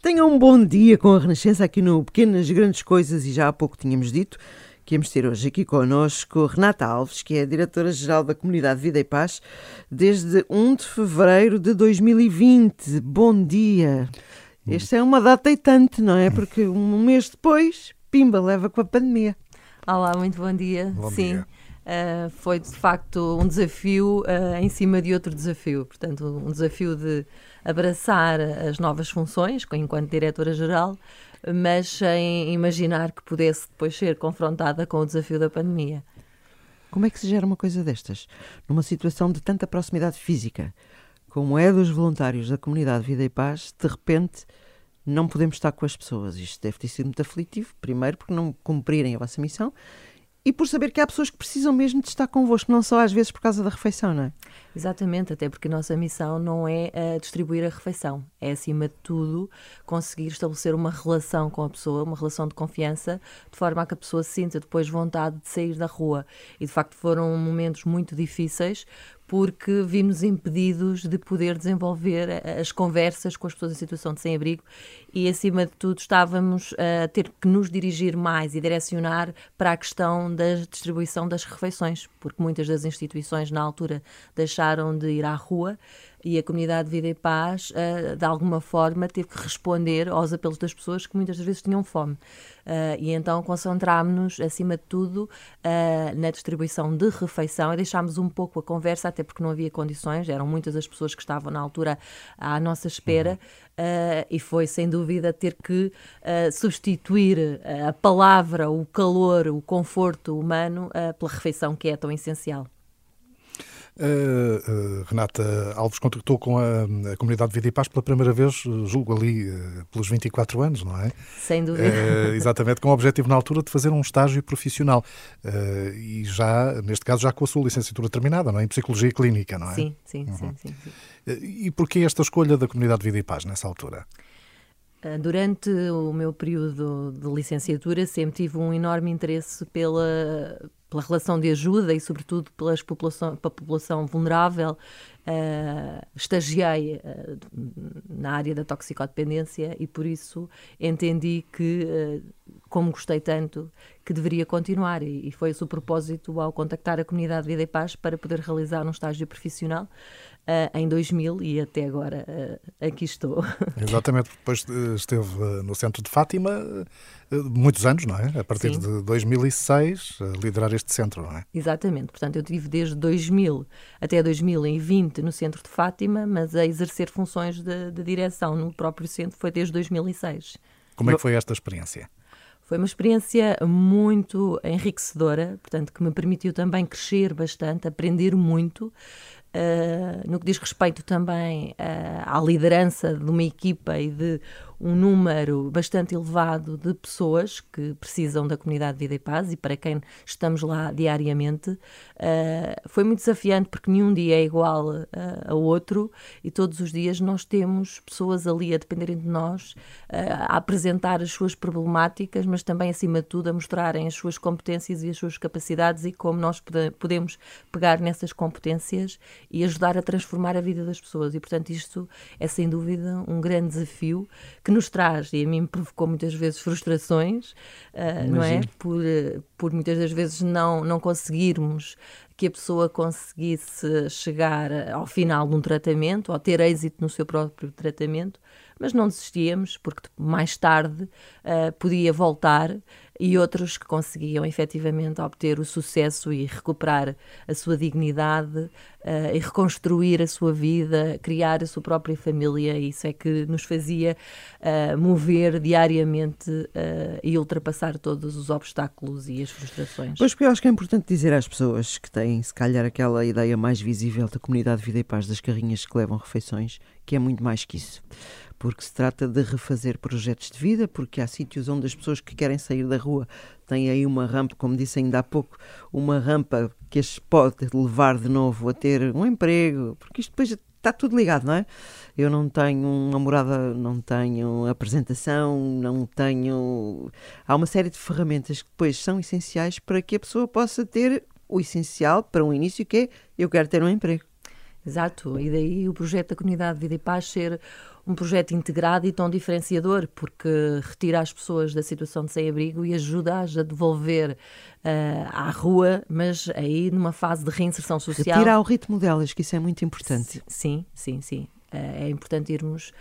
Tenham um bom dia com a Renascença aqui no Pequenas Grandes Coisas e já há pouco tínhamos dito que íamos ter hoje aqui connosco Renata Alves, que é a diretora-geral da Comunidade Vida e Paz desde 1 de fevereiro de 2020. Bom dia! Esta é uma data tanto, não é? Porque um mês depois, pimba, leva com a pandemia. Olá, muito bom dia. Bom Sim. dia. Uh, foi de facto um desafio uh, em cima de outro desafio. Portanto, um desafio de abraçar as novas funções enquanto diretora-geral, mas sem imaginar que pudesse depois ser confrontada com o desafio da pandemia. Como é que se gera uma coisa destas? Numa situação de tanta proximidade física, como é dos voluntários da comunidade Vida e Paz, de repente não podemos estar com as pessoas. Isto deve ter sido muito aflitivo, primeiro porque não cumprirem a vossa missão e por saber que há pessoas que precisam mesmo de estar convosco, não só às vezes por causa da refeição, não é? Exatamente, até porque a nossa missão não é uh, distribuir a refeição, é acima de tudo conseguir estabelecer uma relação com a pessoa, uma relação de confiança, de forma a que a pessoa sinta depois vontade de sair da rua. E de facto foram momentos muito difíceis, porque vimos impedidos de poder desenvolver as conversas com as pessoas em situação de sem-abrigo e, acima de tudo, estávamos a ter que nos dirigir mais e direcionar para a questão da distribuição das refeições, porque muitas das instituições, na altura, deixaram de ir à rua e a comunidade Vida e Paz, uh, de alguma forma, teve que responder aos apelos das pessoas que muitas das vezes tinham fome. Uh, e então concentrámos-nos, acima de tudo, uh, na distribuição de refeição e deixámos um pouco a conversa, até porque não havia condições, eram muitas as pessoas que estavam na altura à nossa espera. Uhum. e foi sem dúvida ter que substituir a palavra, o calor, o conforto humano pela refeição que é tão essencial. Uh, uh, Renata Alves contactou com a, a, comunidade Vida e Paz pela primeira vez, julgo ali uh, pelos 24 anos, não é? Sem dúvida. exatamente, com o objetivo na altura de fazer um estágio profissional. e já, neste caso, já com a sua licenciatura terminada, não é? Em Psicologia Clínica, não é? Sim, sim, uhum. sim, sim, sim. E porquê esta escolha da comunidade Vida e Paz nessa altura? Durante o meu período de licenciatura, sempre tive um enorme interesse pela, pela relação de ajuda e, sobretudo, pelas população, pela população vulnerável. Uh, estagiei uh, na área da toxicodependência e, por isso, entendi que, uh, como gostei tanto, que deveria continuar. E, e foi esse o propósito ao contactar a comunidade Vida e Paz para poder realizar um estágio profissional em 2000 e até agora aqui estou. Exatamente, depois esteve no centro de Fátima muitos anos, não é? A partir Sim. de 2006, a liderar este centro, não é? Exatamente. Portanto, eu tive desde 2000 até 2020 no centro de Fátima, mas a exercer funções de, de direção no próprio centro foi desde 2006. Como é que foi esta experiência? Foi uma experiência muito enriquecedora, portanto, que me permitiu também crescer bastante, aprender muito. Uh, no que diz respeito também uh, à liderança de uma equipa e de um número bastante elevado de pessoas que precisam da comunidade Vida e Paz e para quem estamos lá diariamente. Uh, foi muito desafiante porque nenhum dia é igual uh, outro e todos os dias nós temos pessoas ali a dependerem de nós, uh, a apresentar as suas problemáticas, mas também, acima de tudo, a mostrarem as suas competências e as suas capacidades e como nós pode podemos pegar nessas competências e ajudar a transformar a vida das pessoas. E, portanto, isto é sem dúvida um grande desafio que nos traz, e a mim me provocou muitas vezes frustrações, uh, não é? Por, por muitas das vezes não, não conseguirmos que a pessoa conseguisse chegar ao final de um tratamento ou ter êxito no seu próprio tratamento, mas não desistíamos porque mais tarde uh, podia voltar e outros que conseguiam efetivamente obter o sucesso e recuperar a sua dignidade uh, e reconstruir a sua vida, criar a sua própria família. Isso é que nos fazia uh, mover diariamente uh, e ultrapassar todos os obstáculos e as frustrações. Pois, porque eu acho que é importante dizer às pessoas que têm, se calhar, aquela ideia mais visível da comunidade Vida e Paz das carrinhas que levam refeições, que é muito mais que isso porque se trata de refazer projetos de vida, porque há sítios onde as pessoas que querem sair da rua têm aí uma rampa, como disse ainda há pouco, uma rampa que as pode levar de novo a ter um emprego, porque isto depois está tudo ligado, não é? Eu não tenho namorada, não tenho apresentação, não tenho. Há uma série de ferramentas que depois são essenciais para que a pessoa possa ter o essencial para um início, que é eu quero ter um emprego. Exato, e daí o projeto da Comunidade Vida e Paz ser um projeto integrado e tão diferenciador, porque retira as pessoas da situação de sem-abrigo e ajuda-as a devolver uh, à rua, mas aí numa fase de reinserção social. Retira ao ritmo delas, que isso é muito importante. Sim, sim, sim. Uh, é importante irmos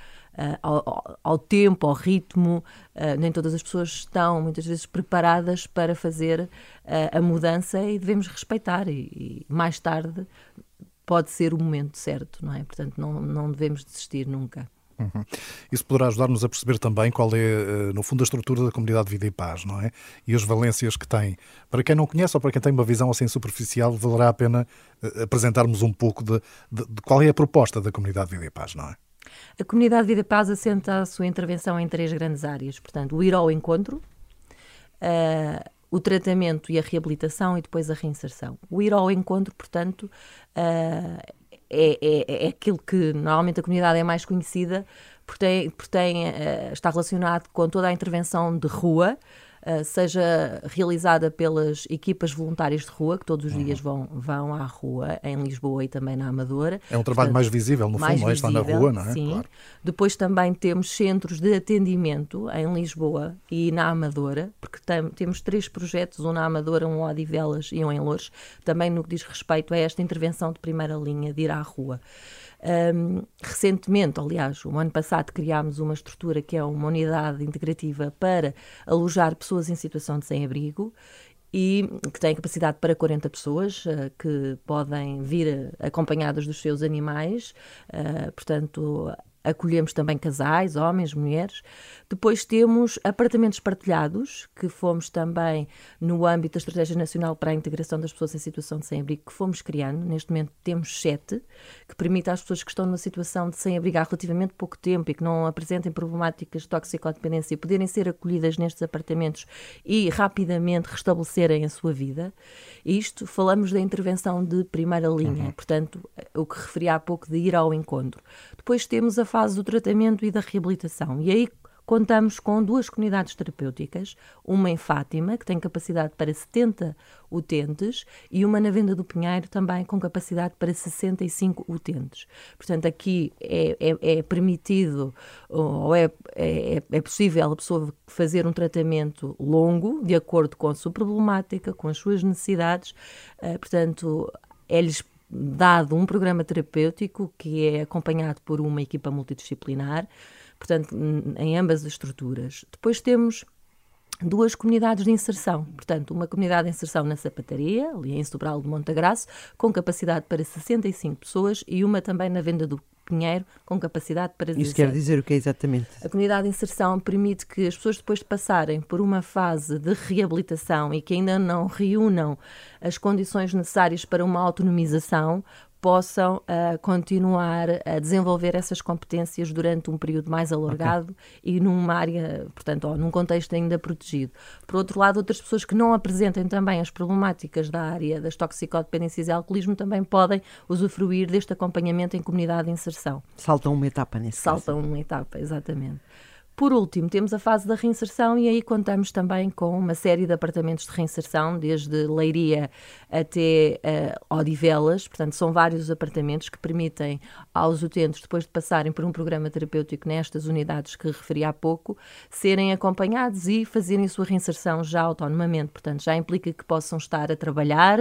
ao, ao, tempo, ao ritmo. nem todas as pessoas estão, muitas vezes, preparadas para fazer a mudança e devemos respeitar. E, e mais tarde pode ser o momento certo, não é? Portanto, não, não devemos desistir nunca. Uhum. Isso poderá ajudar-nos a perceber também qual é, eh, no fundo, a estrutura da comunidade Vida e Paz, não é? E as valências que tem. Para quem não conhece ou para quem tem uma visão assim superficial, valerá a pena eh, apresentarmos um pouco de, de, de qual é a proposta da comunidade Vida e Paz, não é? A comunidade Vida Paz assenta a sua intervenção em três grandes áreas. Portanto, o ir ao encontro, uh, o tratamento e a reabilitação e depois a reinserção. O ir ao encontro, portanto, uh, é, é, é aquilo que normalmente a comunidade é mais conhecida, porque, tem, porque tem, uh, está relacionado com toda a intervenção de rua, eh, seja realizada pelas equipas voluntárias de rua, que todos os uhum. dias vão, vão à rua, em Lisboa e também na Amadora. É um trabalho Portanto, mais visível, no fundo, visível, é? está na rua, não é? Sim. Claro. Depois também temos centros de atendimento em Lisboa e na Amadora, porque tem, temos três projetos, um na Amadora, um em Odivelas e um em Lourdes, também no que diz respeito a esta intervenção de primeira linha, de ir à rua. Um, recentemente, aliás, o ano passado, criámos uma estrutura que é uma unidade integrativa para alojar pessoas em situação de sem-abrigo e que tem capacidade para 40 pessoas uh, que podem vir acompanhadas dos seus animais. Uh, portanto, acolhemos também casais, homens, mulheres. Depois temos apartamentos partilhados, que fomos também no âmbito da Estratégia Nacional para a Integração das Pessoas em Situação de Sem-Abrigo, que fomos criando. Neste momento temos sete, que permite às pessoas que estão numa situação de sem-abrigo há relativamente pouco tempo e que não apresentem problemáticas de toxicodependência poderem ser acolhidas nestes apartamentos e rapidamente restabelecerem a sua vida. Isto falamos da intervenção de primeira linha, uhum. portanto, o que referi há pouco de ir ao encontro. Depois temos a fase do tratamento e da reabilitação. E aí contamos com duas comunidades terapêuticas, uma em Fátima, que tem capacidade para 70 utentes, e uma na Venda do Pinheiro, também com capacidade para 65 utentes. Portanto, aqui é, é, é permitido ou é, é, é, possível a pessoa fazer um tratamento longo, de acordo com a sua problemática, com as suas necessidades. Uh, portanto, é-lhes dado um programa terapêutico que é acompanhado por uma equipa multidisciplinar, portanto, em ambas as estruturas. Depois temos duas comunidades de inserção, portanto, uma comunidade de inserção na sapataria, ali em Sobral de Montagraço, com capacidade para 65 pessoas, e uma também na venda do Pinheiro, com capacidade para 17. Isso quer dizer o que é exatamente? A comunidade de inserção permite que as pessoas, depois de passarem por uma fase de reabilitação e que ainda não reúnam as condições necessárias para uma autonomização, possam uh, continuar a desenvolver essas competências durante um período mais alargado okay. e numa área, portanto, ou num contexto ainda protegido. Por outro lado, outras pessoas que não apresentem também as problemáticas da área das toxicodependências e alcoolismo também podem usufruir deste acompanhamento em comunidade de inserção. Saltam uma etapa nesse Saltam caso. uma etapa, exatamente. Por último, temos a fase da reinserção e aí contamos também com uma série de apartamentos de reinserção, desde Leiria até uh, Odivelas, portanto, são vários apartamentos que permitem aos utentes, depois de passarem por um programa terapêutico nestas unidades que referi há pouco, serem acompanhados e fazerem a sua reinserção já autonomamente. Portanto, já implica que possam estar a trabalhar,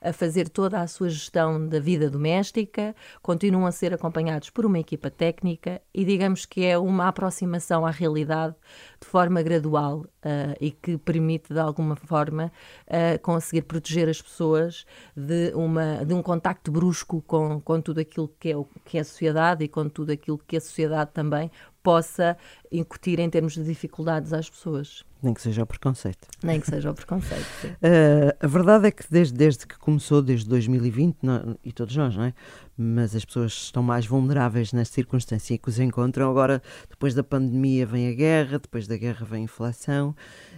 a fazer toda a sua gestão da vida doméstica, continuam a ser acompanhados por uma equipa técnica e digamos que é uma aproximação à realidade de forma gradual uh, e que permite, de alguma forma, uh, conseguir proteger as pessoas de, uma, de um contacto brusco com, com tudo aquilo que é, que é a sociedade e com tudo aquilo que a sociedade também possa incutir em termos de dificuldades às pessoas. Nem que seja o preconceito. Nem que seja o preconceito. uh, a verdade é que desde, desde que começou, desde 2020, não, e todos nós, não é? Mas as pessoas estão mais vulneráveis nesta circunstância em que os encontram. Agora, depois da pandemia, vem a guerra, depois da guerra, vem a inflação,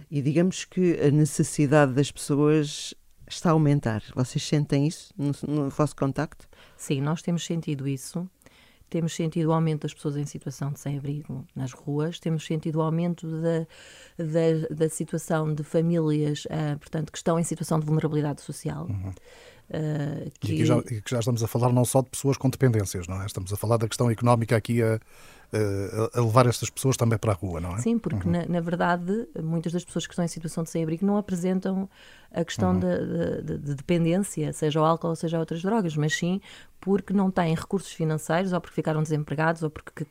e digamos que a necessidade das pessoas está a aumentar. Vocês sentem isso no, no vosso contacto? Sim, nós temos sentido isso temos sentido o aumento das pessoas em situação de sem-abrigo nas ruas, temos sentido o aumento da, da, da situação de famílias, uh, portanto, que estão em situação de vulnerabilidade social. Uhum. Uh, que... E, aqui já, já estamos a falar não só de pessoas com dependências, não é? Estamos a falar da questão económica aqui a, a, levar estas pessoas também para a rua, não é? Sim, porque uhum. na, na, verdade muitas das pessoas que estão em situação de sem-abrigo não apresentam a questão uhum. de, de, de, dependência, seja o álcool, seja outras drogas, mas sim porque não têm recursos financeiros ou porque ficaram desempregados ou porque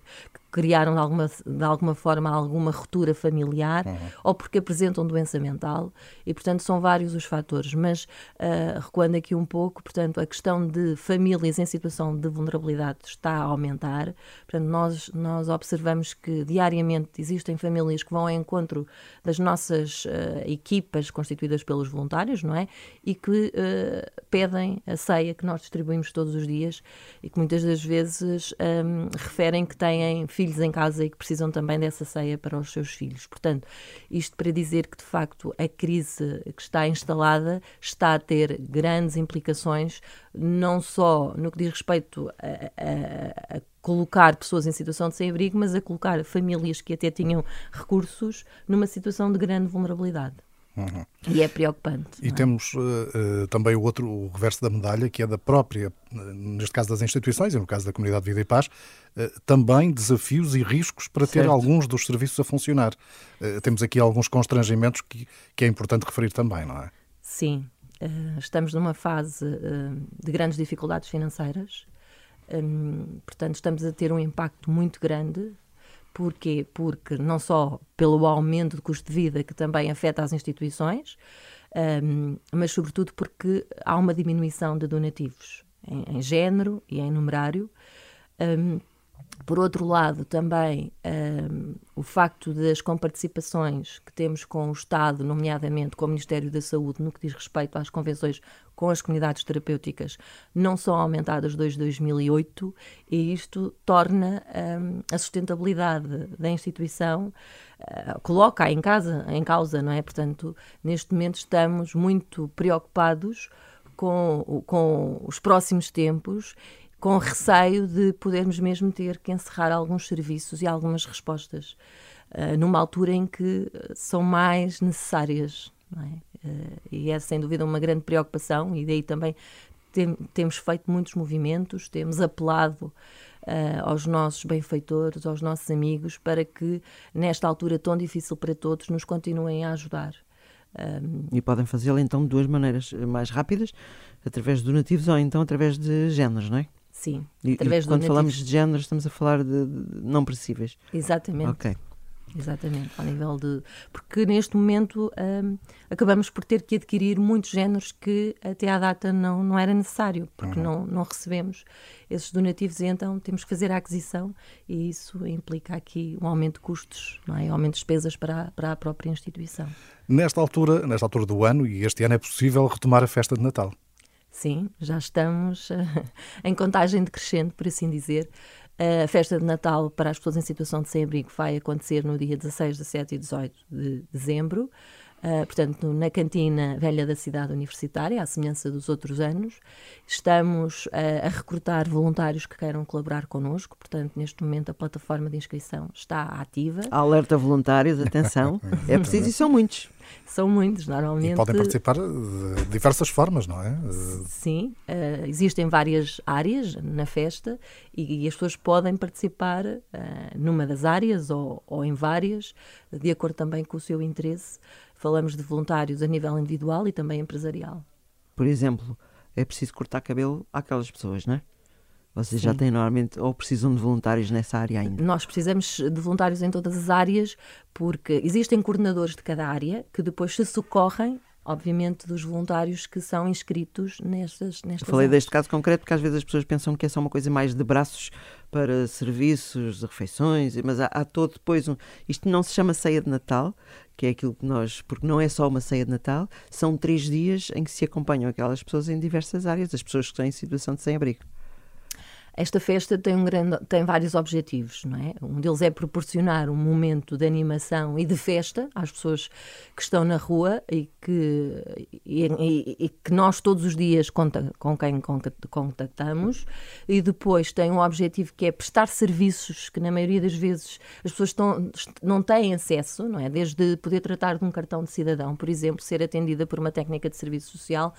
criaram de alguma, de alguma forma alguma ruptura familiar uhum. ou porque apresentam doença mental e, portanto, são vários os fatores. Mas, uh, recuando aqui um pouco, portanto, a questão de famílias em situação de vulnerabilidade está a aumentar. Portanto, nós, nós observamos que diariamente existem famílias que vão ao encontro das nossas uh, equipas constituídas pelos voluntários, não é? E que uh, pedem a ceia que nós distribuímos todos os dias e que muitas das vezes um, referem que têm filhos em casa e que precisam também dessa ceia para os seus filhos. Portanto, isto para dizer que, de facto, a crise que está instalada está a ter grandes implicações, não só no que diz respeito a, a, a colocar pessoas em situação de sem-abrigo, mas a colocar famílias que até tinham recursos numa situação de grande vulnerabilidade. Uhum. E é preocupante. E é? temos uh, uh, também o outro, o reverso da medalha, que é da própria, neste caso das instituições, e no caso da Comunidade Vida e Paz, uh, também desafios e riscos para certo. ter alguns dos serviços a funcionar. temos aqui alguns constrangimentos que, que é importante referir também, não é? Sim. Estamos numa fase de grandes dificuldades financeiras. Um, portanto, estamos a ter um impacto muito grande Porquê? Porque não só pelo aumento do custo de vida que também afeta as instituições, um, mas sobretudo porque há uma diminuição de donativos em, em género e em numerário. Por outro lado, também um, o facto das comparticipações que temos com o Estado, nomeadamente com o Ministério da Saúde, no que diz respeito às convenções com as comunidades terapêuticas, não são aumentadas desde 2008 e isto torna um, a sustentabilidade da instituição, uh, coloca em, casa, em causa, não é? Portanto, neste momento estamos muito preocupados com, com os próximos tempos com receio de podermos mesmo ter que encerrar alguns serviços e algumas respostas uh, numa altura em que são mais necessárias. É? Uh, e é sem dúvida uma grande preocupação, e daí também tem, temos feito muitos movimentos, temos apelado uh, aos nossos benfeitores, aos nossos amigos, para que nesta altura tão difícil para todos nos continuem a ajudar. E podem fazê-lo então de duas maneiras mais rápidas, através de donativos ou então através de géneros, não é? Sim, e, através e quando falamos de género estamos a falar de, de não pressíveis. Exatamente. Ok. Exatamente, ao nível de. Porque neste momento um, acabamos por ter que adquirir muitos géneros que até à data não, não era necessário, porque uhum. não, não recebemos esses donativos e então temos que fazer a aquisição e isso implica aqui um aumento de custos, não é? um aumento de despesas para, para a própria instituição. Nesta altura, nesta altura do ano, e este ano é possível retomar a festa de Natal. Sim, já estamos uh, em contagem decrescente, por assim dizer. A festa de Natal para as pessoas em situação de sem-abrigo vai acontecer no dia 16, 17 e 18 de dezembro. Uh, portanto, na cantina velha da cidade universitária, à semelhança dos outros anos. Estamos uh, a recrutar voluntários que queiram colaborar connosco, portanto, neste momento a plataforma de inscrição está ativa. Alerta voluntários, atenção, é preciso e são muitos. São muitos, normalmente. E podem participar de diversas formas, não é? Sim, uh, existem várias áreas na festa e, e as pessoas podem participar uh, numa das áreas ou, ou em várias, de acordo também com o seu interesse. Falamos de voluntários a nível individual e também empresarial. Por exemplo, é preciso cortar cabelo àquelas pessoas, não é? Vocês Sim. já têm normalmente, ou precisam de voluntários nessa área ainda? Nós precisamos de voluntários em todas as áreas, porque existem coordenadores de cada área que depois se socorrem obviamente, dos voluntários que são inscritos nestas, nestas Eu falei áreas. deste caso concreto porque às vezes as pessoas pensam que é só uma coisa mais de braços para serviços, refeições, mas há, há todo depois um... Isto não se chama ceia de Natal, que é aquilo que nós... Porque não é só uma ceia de Natal, são três dias em que se acompanham aquelas pessoas em diversas áreas, as pessoas que estão em situação de sem-abrigo. Esta festa tem, um grande, tem vários objetivos, não é? Um deles é proporcionar um momento de animação e de festa às pessoas que estão na rua e que, e, e, e que nós todos os dias conta, com quem contactamos, e depois tem um objetivo que é prestar serviços que, na maioria das vezes, as pessoas estão, não têm acesso, não é? Desde poder tratar de um cartão de cidadão, por exemplo, ser atendida por uma técnica de serviço social,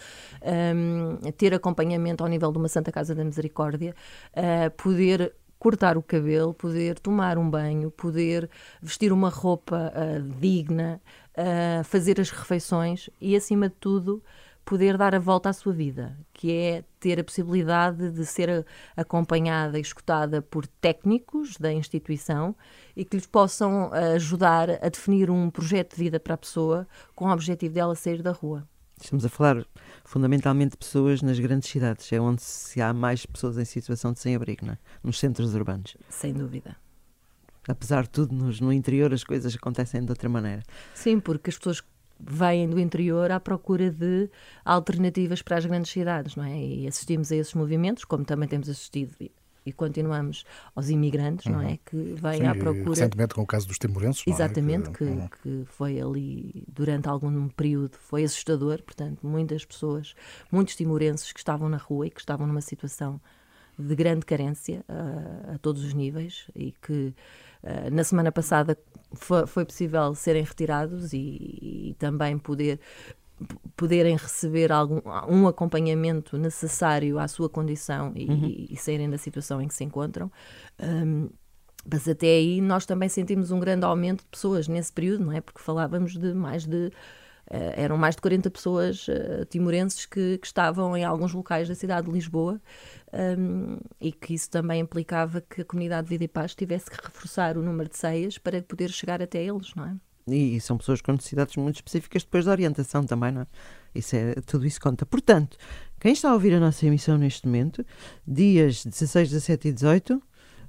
um, ter acompanhamento ao nível de uma Santa Casa da Misericórdia uh, poder cortar o cabelo, poder tomar um banho, poder vestir uma roupa uh, digna, uh, fazer as refeições e, acima de tudo, poder dar a volta à sua vida, que é ter a possibilidade de ser acompanhada e escutada por técnicos da instituição e que lhes possam ajudar a definir um projeto de vida para a pessoa com o objetivo dela sair da rua. Estamos a falar fundamentalmente de pessoas nas grandes cidades, é onde se há mais pessoas em situação de sem-abrigo, é? nos centros urbanos. Sem dúvida. Apesar de tudo, nos, no interior as coisas acontecem de outra maneira. Sim, porque as pessoas vêm do interior à procura de alternativas para as grandes cidades, não é? E assistimos a esses movimentos, como também temos assistido e continuamos aos imigrantes, uhum. não é? Uhum. Que vêm Sim, à procura. Recentemente com o caso dos timorenses. É? Exatamente, é? que, uhum. que, foi ali durante algum período, foi assustador, portanto, muitas pessoas, muitos timorenses que estavam na rua e que estavam numa situação de grande carência uh, a todos os níveis e que uh, na semana passada foi, foi possível serem retirados e, e também poder poderem receber algum um acompanhamento necessário à sua condição e, uhum. e, saírem da situação em que se encontram. Um, mas até aí nós também sentimos um grande aumento de pessoas nesse período, não é? Porque falávamos de mais de. Uh, eram mais de 40 pessoas uh, timorenses que, que, estavam em alguns locais da cidade de Lisboa um, e que isso também implicava que a comunidade de Vida e Paz tivesse que reforçar o número de ceias para poder chegar até eles, não é? E, são pessoas com necessidades muito específicas depois da orientação também, não é? Isso é, tudo isso conta. Portanto, quem está a ouvir a nossa emissão neste momento, dias 16, 17 e 18,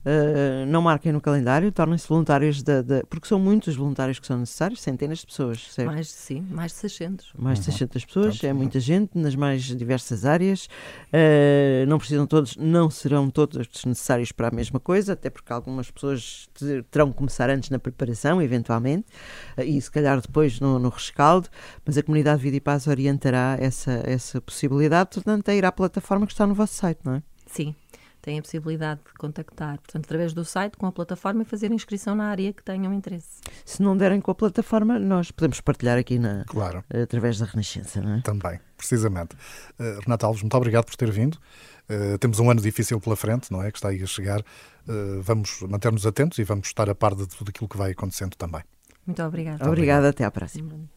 Uh, não marquem no calendário, tornem-se voluntários, da, da, porque são muitos voluntários que são necessários, centenas de pessoas, certo? Mais, sim, mais de 600. Mais de 600 uhum. pessoas, é muita gente, nas mais diversas áreas. Uh, não precisam todos, não serão todos necessários para a mesma coisa, até porque algumas pessoas terão que começar antes na preparação, eventualmente, uh, e se calhar depois no, no rescaldo, mas a comunidade Vida e Paz orientará essa, essa possibilidade, portanto, é ir à plataforma que está no vosso site, não é? Sim, têm a possibilidade de contactar, portanto, através do site, com a plataforma e fazer inscrição na área que tenham interesse. Se não derem com a plataforma, nós podemos partilhar aqui na, claro. através da Renascença, não é? Também, precisamente. Uh, Renata Alves, muito obrigado por ter vindo. Uh, temos um ano difícil pela frente, não é? Que está aí a chegar. Uh, vamos manter-nos atentos e vamos estar a par de tudo aquilo que vai acontecendo também. Muito obrigada. Obrigada, até à próxima.